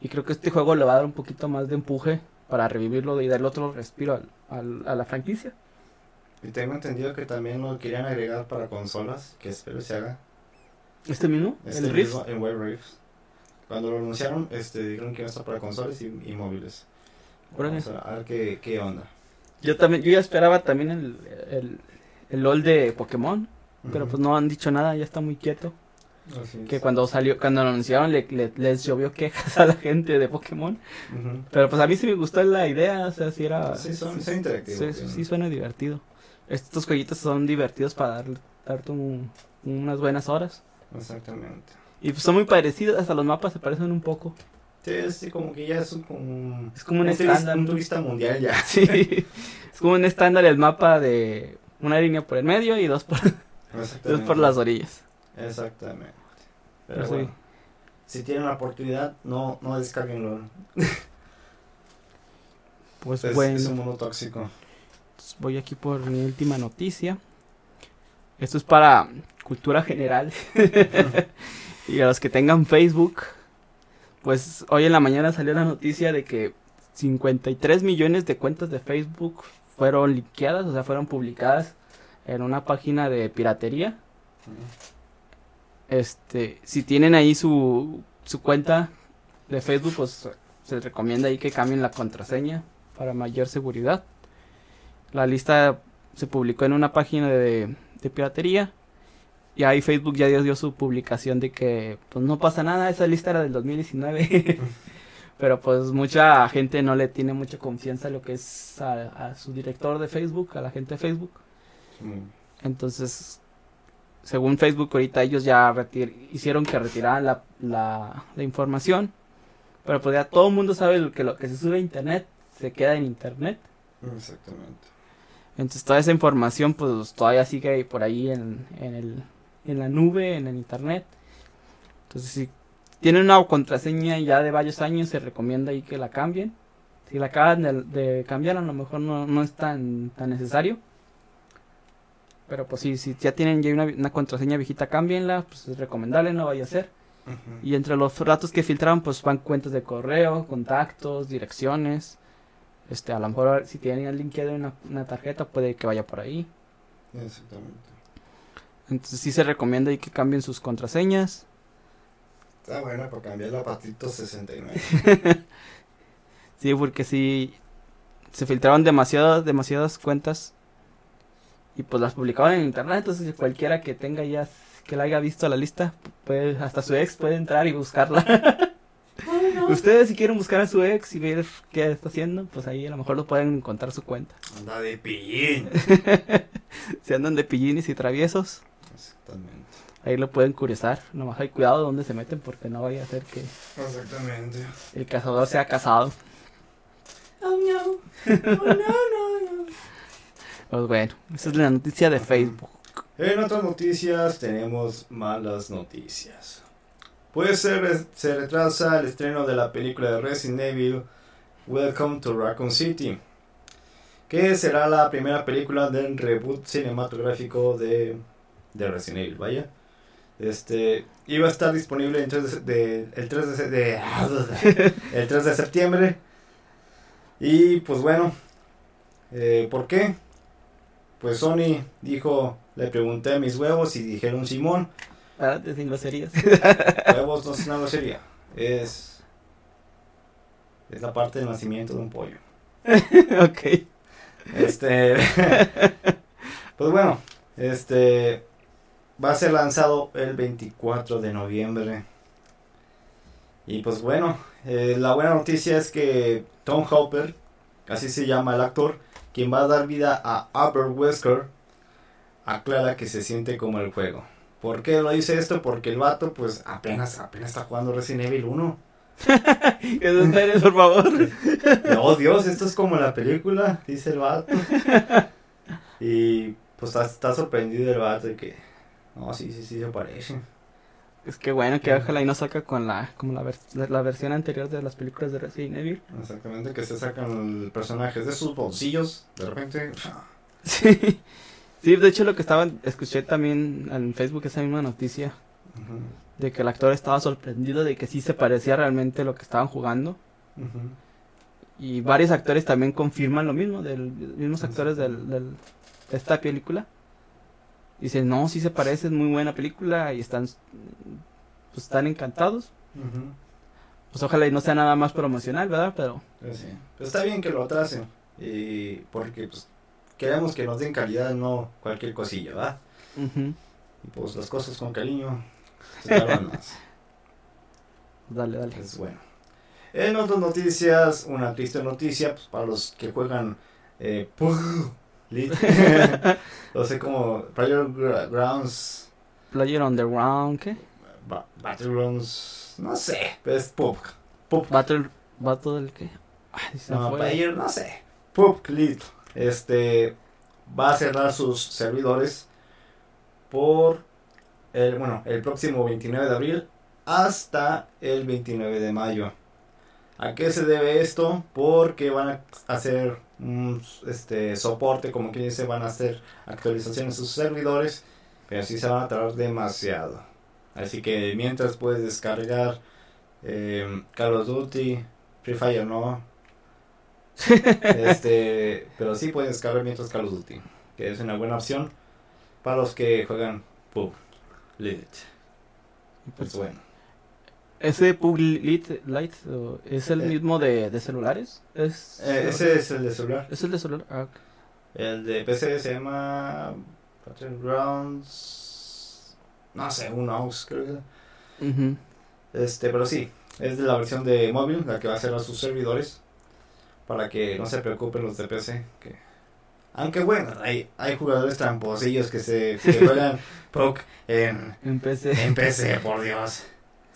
Y creo que este juego le va a dar un poquito más de empuje para revivirlo y darle otro respiro al- al- a la franquicia. Y tengo entendido que también lo querían agregar para consolas, que espero se haga. ¿Este mismo? Este ¿El Rift? en Web Rift. Cuando lo anunciaron, este, dijeron que iba a estar para consolas y, y móviles. Vamos a ver qué, qué onda. Yo también, yo ya esperaba también el, el, el LOL de Pokémon, pero pues no han dicho nada, ya está muy quieto. Así es. Que cuando salió, cuando lo anunciaron le, le- les llovió quejas a la gente de Pokémon. Pero pues a mí sí me gustó la idea, o sea, sí era... Sí, son, sí, sí, sí suena divertido. Estos jueguitos son divertidos para dar, darte un- unas buenas horas. Exactamente. Y pues son muy parecidos, hasta los mapas se parecen un poco. Sí, es sí, como que ya es un, como, Es como un turista, estándar. un turista mundial ya. Sí, es como un estándar el mapa de una línea por el medio y dos por, dos por las orillas. Exactamente. Pero Pero sí. si tienen la oportunidad, no, no descarguen LOL. Pues Es, bueno, es un mundo tóxico. pues voy aquí por mi última noticia. Esto es para cultura general. Y a los que tengan Facebook, pues hoy en la mañana salió la noticia de que 53 millones de cuentas de Facebook fueron liqueadas, o sea, fueron publicadas en una página de piratería. Este, si tienen ahí su, su cuenta de Facebook, pues se recomienda ahí que cambien la contraseña para mayor seguridad. La lista se publicó en una página de, de piratería. Y ahí Facebook ya dio, dio su publicación de que pues no pasa nada, esa lista era del 2019. Pero pues mucha gente no le tiene mucha confianza a lo que es a, a su director de Facebook, a la gente de Facebook. Mm. Entonces, según Facebook, ahorita ellos ya retir- hicieron que retiraran la, la, la información. Pero pues ya todo el mundo sabe que lo que se sube a internet se queda en internet. Exactamente. Entonces toda esa información pues todavía sigue por ahí en, en, el, en la nube, en el internet. Entonces si tienen una contraseña ya de varios años se recomienda ahí que la cambien. Si la acaban de, de cambiar a lo mejor no, no es tan, tan necesario. Pero pues sí, si ya tienen ya una, una contraseña viejita, cámbienla, pues es recomendable, no vaya a ser. Y entre los datos que filtraron, pues van cuentas de correo, contactos, direcciones. Este, a lo mejor si tienen el link de una, una tarjeta, puede que vaya por ahí. Exactamente. Entonces sí se recomienda ahí que cambien sus contraseñas. Está buena para cambiar la patito 69. Sí, porque sí se filtraron demasiadas, demasiadas cuentas. Y pues las publicaban en internet, entonces cualquiera que tenga ya, que la haya visto la lista, puede, hasta su ex puede entrar y buscarla. Ustedes si quieren buscar a su ex y ver qué está haciendo, pues ahí a lo mejor lo pueden encontrar su cuenta. Anda de pillín. Si andan de pillines y traviesos, Exactamente. Ahí lo pueden curiosar. Nomás hay cuidado donde se meten porque no vaya a ser que Exactamente. el cazador sea casado. Oh no. Oh no, no, no. Pues bueno, esa es la noticia de Facebook. En otras noticias tenemos malas noticias. Pues se, se retrasa el estreno de la película de Resident Evil Welcome to Raccoon City, que será la primera película del reboot cinematográfico de, de Resident Evil, vaya. Este, iba a estar disponible el 3 de, el 3 de, se- de- el 3 de septiembre. Y pues bueno, eh, ¿por qué? Pues Sony dijo, le pregunté a mis huevos y dijeron Simón, Espérate, sin groserías. huevos no es una grosería, es, es la parte del nacimiento de un pollo. ok. Este, pues bueno, este, va a ser lanzado el 24 de noviembre. Y pues bueno, eh, la buena noticia es que Tom Hopper, así se llama el actor, quien va a dar vida a Albert Wesker, aclara que se siente como el juego. ¿Por qué lo dice esto? Porque el vato pues apenas, apenas está jugando Resident Evil 1. Que se esperen, por favor. Oh Dios, esto es como la película, dice el vato. Y pues está, está sorprendido el vato de que, no, sí, sí, sí, se parece. Es que bueno que ojalá y no saca con la como la, vers- la versión anterior de las películas de Resident Evil. Exactamente, que se sacan personajes de sus bolsillos, de repente. Sí. Sí, de hecho lo que estaba escuché también en Facebook esa misma noticia de que el actor estaba sorprendido de que sí se parecía realmente lo que estaban jugando ujú. y varios actores también confirman lo mismo del mismos actores del, del- de esta película. Dicen, "No, sí se parece, es muy buena película" y están pues están encantados. Pues ojalá y no sea nada más promocional, ¿verdad? Pero Pues sí. Pero está bien que lo atrasen. Y porque pues queremos que nos den calidad, no cualquier cosilla, ¿va? ujú, Y pues las cosas con cariño se más. dale, dale. Es bueno. En otras noticias, una triste noticia pues, para los que juegan eh, Sé cómo Player Gra- Grounds Player Underground, ¿qué? Ba- Battlegrounds, no sé, es PUBG. PUBG. Battle Battle qué? Ay, se me No, fue. Player, no sé. PUBG Elite. Este va a cerrar sus servidores por el, bueno, el próximo 29 de abril hasta el 29 de mayo. ¿A qué se debe esto? Porque van a hacer un este, soporte, como que dice, van a hacer actualizaciones en sus servidores, pero sí se van a tardar demasiado. Así que mientras puedes descargar eh, Call of Duty, Free Fire no, este, pero sí puedes descargar mientras Call of Duty, que es una buena opción para los que juegan PUBG Elite. Pues bueno. Ese Lite, o- es el Eh. mismo de, de celulares. Es, Eh, ese es el de celular. es el de celular. Ah. El de PC se llama Battlegrounds. No sé, un mouse, creo que. Ujú. Este, pero sí, es de la versión de móvil, la que va a ser a sus servidores. Para que no se preocupen los de PC. Que... Aunque bueno, hay, hay jugadores tramposillos que se que juegan PUBG en, En PC. en PC, por Dios.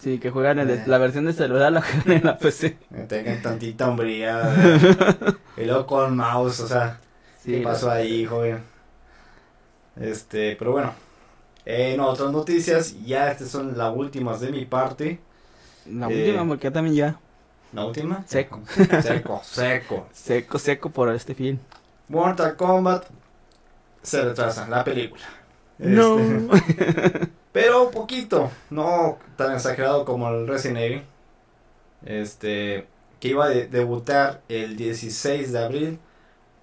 Sí, que juegan en Eh. el- la versión de celular, la juegan en la PC. Tengan tantita hombría. eh, y luego con mouse, o sea. Sí, ¿Qué pasó ahí, joven? Este, pero bueno. En otras noticias, ya estas son las últimas de mi parte. La Eh. última, porque también ya ¿La última? Seco. Seco, seco. seco, seco por este fin. Mortal Kombat se retrasa, la película. No. Pero poquito, no tan exagerado como el Resident Evil. Este, que iba a de- debutar el 16 de abril.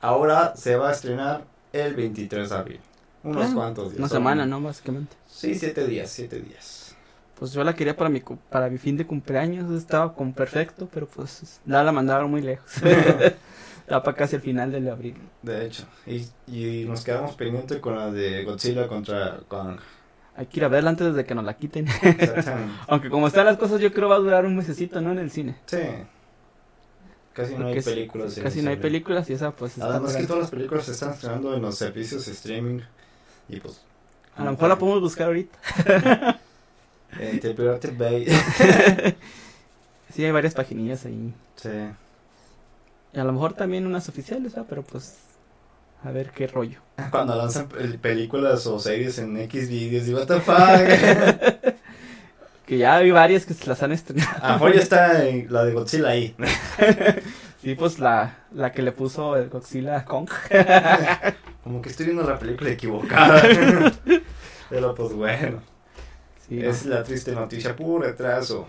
Ahora se va a estrenar el 23 de abril. Unos cuantos días. Una semana, ¿no? Básicamente. Sí, siete días, siete días. Pues yo la quería para mi, para mi fin de cumpleaños, estaba con perfecto, pero pues la la mandaron muy lejos. Ya para casi el final del abril. De hecho, y, y nos quedamos pendientes con la de Godzilla contra Kong. Hay que ir a verla antes de que nos la quiten. Exactamente. Aunque como están las cosas, yo creo va a durar un mesecito, ¿no? En el cine. Sí. Casi no hay Porque películas. Casi no hay películas y esa pues está Además que todas las películas se están estrenando en los servicios de streaming. Y pues A lo mejor la podemos buscar ahorita. Pirate Bay. Sí, hay varias paginillas ahí. sí. Y a lo mejor también unas oficiales, ¿verdad? Pero pues, a ver qué rollo. Cuando lanzan pel- películas o series en X videos, y what the fuck. Que ya hay varias que se las han estrenado. A mejor ya está en la de Godzilla ahí. Sí, pues la, la que le puso el Godzilla a Kong. Como que estoy viendo la película equivocada. Pero pues bueno. Sí, ¿no? Es la triste noticia, puro retraso.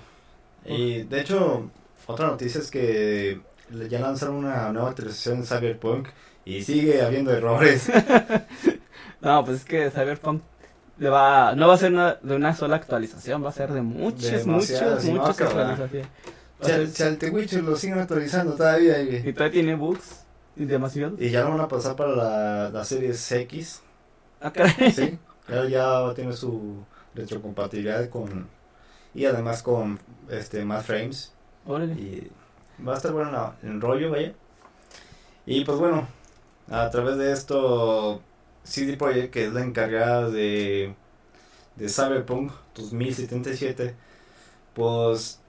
Y de hecho, otra noticia es que ya lanzaron una nueva actualización de Cyberpunk y sigue habiendo errores. No, pues es que Cyberpunk le va, no va a ser una, de una sola actualización, va a ser de muchas, Demasiadas, muchas, no muchas actualizaciones. Witcher lo siguen actualizando todavía y, Y todavía tiene bugs y demasiado. y ya lo van a pasar para la, la serie X. Ah, caray. Sí, ya, ya tener su retrocompatibilidad con y además con este más frames Órale. y va a estar bueno el rollo, vaya. Y pues bueno, a través de esto CD Projekt, que es la encargada de de Cyberpunk 2077, pues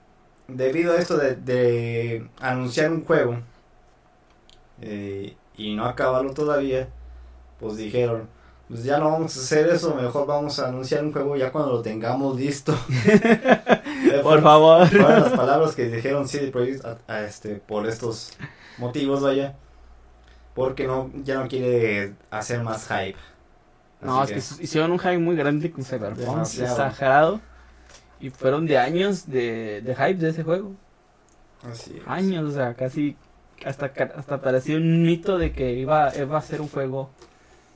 debido a esto de, de anunciar un juego eh, y no acabarlo todavía, pues dijeron, pues ya no vamos a hacer eso, mejor vamos a anunciar un juego ya cuando lo tengamos listo. Por favor. Fueron las palabras que dijeron CD Projekt a- a este, por estos motivos, vaya. Porque no, ya no quiere hacer más hype. No, es que hicieron un hype muy grande con Cyberpunk, exagerado. Y fueron de años de, de hype de ese juego. Así es. Años, o sea, casi hasta, hasta parecía un mito de que iba, iba a ser un juego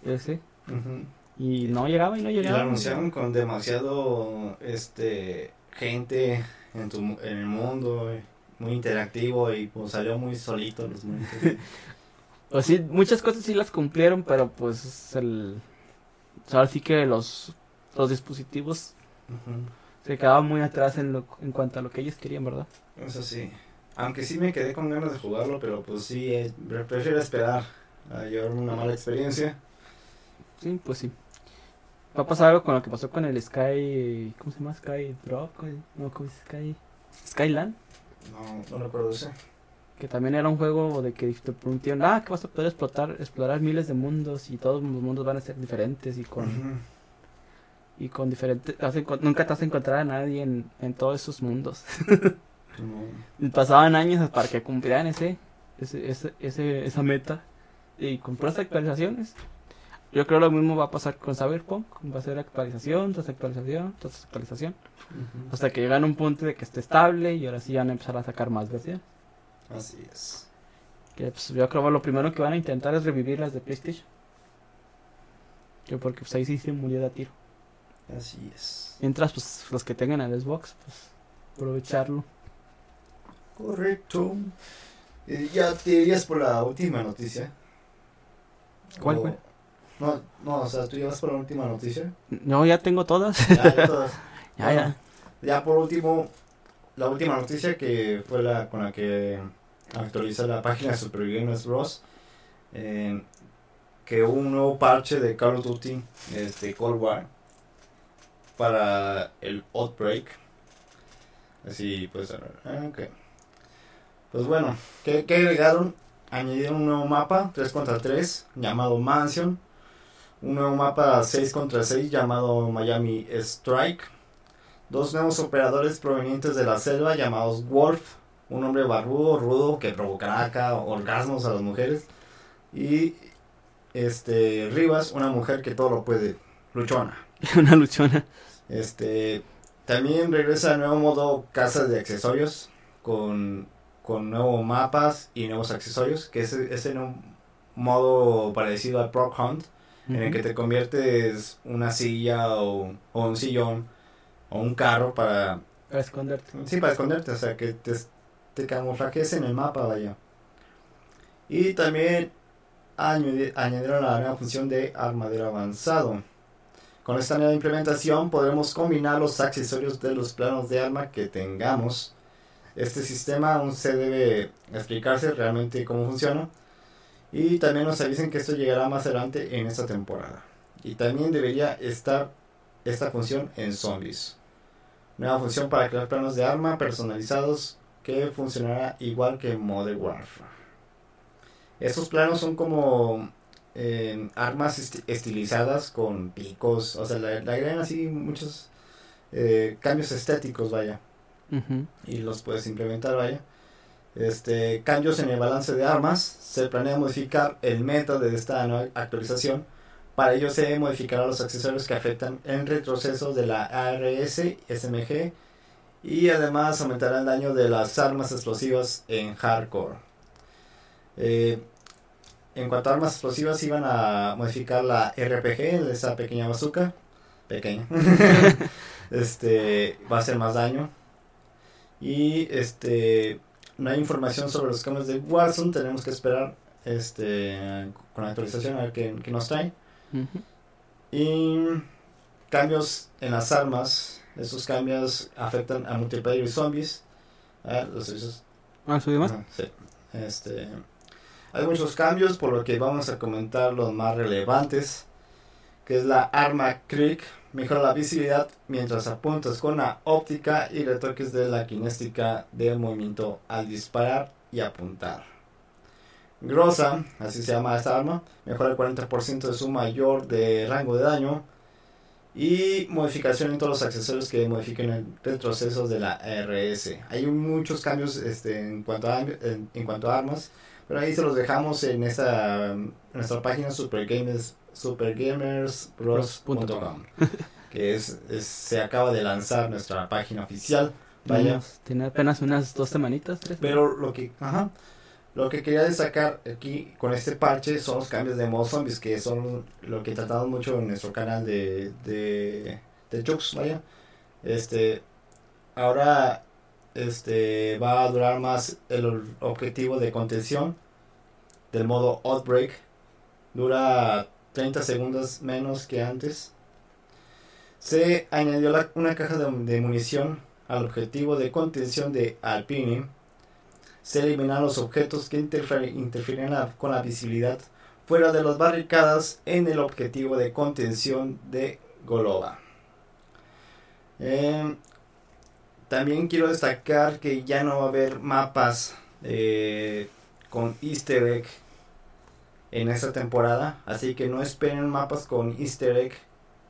ese. Y no llegaba y no Y lo llegaba. anunciaron con demasiado este gente en, tu, en el mundo, muy interactivo y pues salió muy solito los monitos. Pues sí, muchas cosas sí las cumplieron, pero pues el... Ahora sí que los, los dispositivos se quedaban muy atrás en, lo, en cuanto a lo que ellos querían, ¿verdad? Eso sí. Aunque sí me quedé con ganas de jugarlo, pero pues sí, eh, pre- prefiero esperar a llevarme una mala experiencia. Sí, pues sí. Va a pasar algo con lo que pasó con el Sky... ¿Cómo se llama? Sky Drop. No, ¿cómo es Sky? Skyland. No, no recuerdo ese. Que también era un juego de que te prometieron, ah, que vas a poder explotar, explorar miles de mundos y todos los mundos van a ser diferentes y con, y con diferentes, nunca te vas a encontrar a nadie en, en todos esos mundos. No. Pasaban años para que cumplieran ese, ese, ese, ese- esa meta y con puras actualizaciones. Yo creo lo mismo va a pasar con Cyberpunk, va a ser actualización tras actualización tras actualización, hasta que llegan a un punto de que esté estable y ahora sí van a empezar a sacar más versiones. Así es. Que pues, yo creo que lo primero que van a intentar es revivir las de PlayStation. Que porque pues ahí sí se murió de a tiro. Así es. Mientras pues los que tengan el Xbox, pues aprovecharlo. Correcto. ¿Y ya te irías por la última noticia? ¿Cuál fue? No, no, o sea, tú llevas por la última noticia. No, ya tengo todas. Ya, ya todas. ya, Bueno, ya. Ya por último, la última noticia que fue la con la que actualiza la página de Super Bros. eh, que hubo un nuevo parche de Call of Duty este, Cold War para el Outbreak. Así pues, ah, ok. Pues bueno, ¿qué, qué agregaron? Añadieron un nuevo mapa 3 contra 3 llamado Mansion. Un nuevo mapa 6 contra 6 llamado Miami Strike dos nuevos operadores provenientes de la selva llamados Worf, un hombre barbudo, rudo, que provocará acá orgasmos a las mujeres, y este Rivas, una mujer que todo lo puede, luchona. Una luchona. Este también regresa el nuevo modo casa de accesorios con, con nuevos mapas y nuevos accesorios, que es, es en un modo parecido al Prop Hunt, en el que te conviertes una silla o, o un sillón o un carro para Para esconderte. Sí, para esconderte, o sea, que te, te camuflajes en el mapa, vaya. Y también añadi- añadieron la nueva función de armadero avanzado. Con esta nueva implementación podremos combinar los accesorios de los planos de arma que tengamos. Este sistema aún se debe explicarse realmente cómo funciona. Y también nos avisen que esto llegará más adelante en esta temporada. y también debería estar esta función en zombies. Nueva función para crear planos de arma personalizados que funcionará igual que en Modern Warfare. Estos planos son como eh, armas estilizadas con picos, o sea, le, agregan así muchos eh, cambios estéticos, vaya. Y los puedes implementar, vaya. Este, cambios en el balance de armas. Se planea modificar el método de esta nueva actualización. Para ello se modificará los accesorios que afectan en retrocesos de la ARS, SMG y además aumentará el daño de las armas explosivas en hardcore. Eh, en cuanto a armas explosivas iban a modificar la RPG, esa pequeña bazooka, pequeña, este va a hacer más daño y este no hay información sobre los cambios de Warzone, tenemos que esperar este con la actualización a ver qué, nos trae. Y cambios en las armas, esos cambios afectan a multiplayer y zombies. Ah, los servicios. Ah, más? sí. Este, hay muchos cambios, por lo que vamos a comentar los más relevantes, que es la arma Crick Mejora la visibilidad mientras apuntas con la óptica y retoques de la kinéstica del movimiento al disparar y apuntar. Grosa, así se llama esta arma, mejora el 40% de su mayor de rango de daño y modificación en todos los accesorios que modifiquen el retroceso de la RS. Hay muchos cambios este, en, cuanto a, en, cuanto a armas, pero ahí se los dejamos en esta nuestra página Supergamers supergamersbros.com que es, se acaba de lanzar nuestra página oficial. Vaya. Tiene apenas unas dos semanitas, tres. Pero lo que, ajá, lo que quería destacar aquí con este parche son los cambios de modo zombies, que son lo que tratamos mucho en nuestro canal de, de, de vaya. Este, ahora este va a durar más el objetivo de contención del modo Outbreak. Dura 30 segundos menos que antes. Se añadió una caja de, munición al objetivo de contención de Alpine. Se eliminan los objetos que interfieren con la visibilidad fuera de las barricadas en el objetivo de contención de Golova. Em, también quiero destacar que ya no va a haber mapas eh, con easter egg en esta temporada. Así que no esperen mapas con easter egg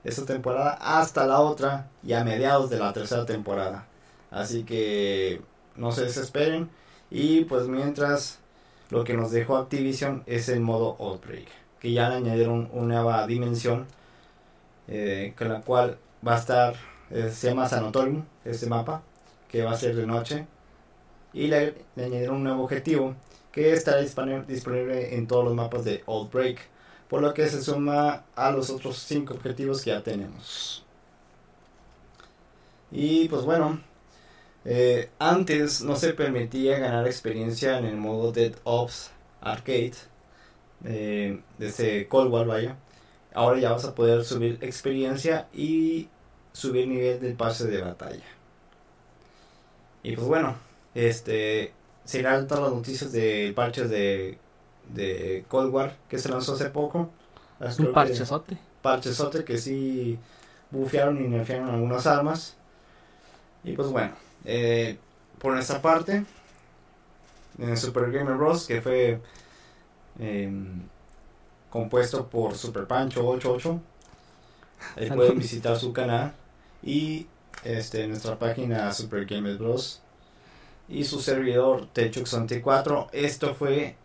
esta temporada hasta la otra y a mediados de la tercera temporada. Así que no se desesperen. Y pues mientras lo que nos dejó Activision es el modo Outbreak. Que ya le añadieron una nueva dimensión. Eh, con la cual va a estar, eh, se llama Sanatorium, este mapa. Que va a ser de noche. Y le añadieron un nuevo objetivo que estará disponible en todos los mapas de Outbreak, por lo que se suma a los otros 5 objetivos que ya tenemos. Y pues bueno, eh, antes no se permitía ganar experiencia en el modo Dead Ops Arcade, eh, de ese Cold War, vaya. Ahora ya vas a poder subir experiencia y subir nivel del pase de batalla. Y pues bueno, este se irán todas las noticias de parches de, de Cold War que se lanzó hace poco. Un parchesote. Parchesote que sí bufearon y nerfearon algunas armas. Y pues bueno, eh, por nuestra parte, en Super Gamer Bros. que fue em, compuesto por Super Pancho 88. Ahí pueden visitar su canal y este nuestra página Super Gamer Bros y su servidor Techux24. Esto fue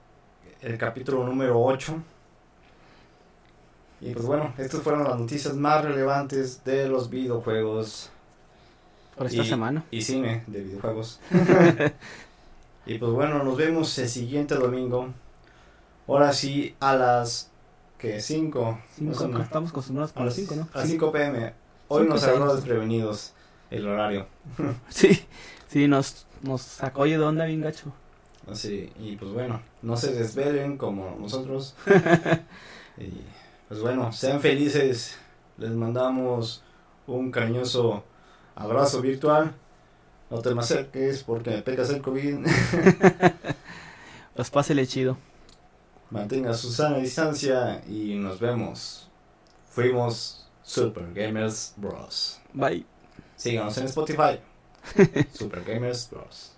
el capítulo número 8. Y pues bueno, estas fueron las noticias más relevantes de los videojuegos. Por esta semana. Y cine de videojuegos. y pues bueno, nos vemos el siguiente domingo. Ahora sí, a las que 5. Estamos acostumbrados a las 5, ¿no? A 5 pm. Hoy nos agarró desprevenidos el horario. sí, sí, nos nos sacó de onda bien gacho. Así, y pues bueno, no se desvelen como nosotros. y pues bueno, sean felices. Les mandamos un cariñoso abrazo virtual. No te me acerques porque me pegas el COVID. pues pásele chido. Mantenga su sana distancia y nos vemos. fuimos Super Gamers Bros. Bye. Síganos en Spotify. Super Gamers Bros.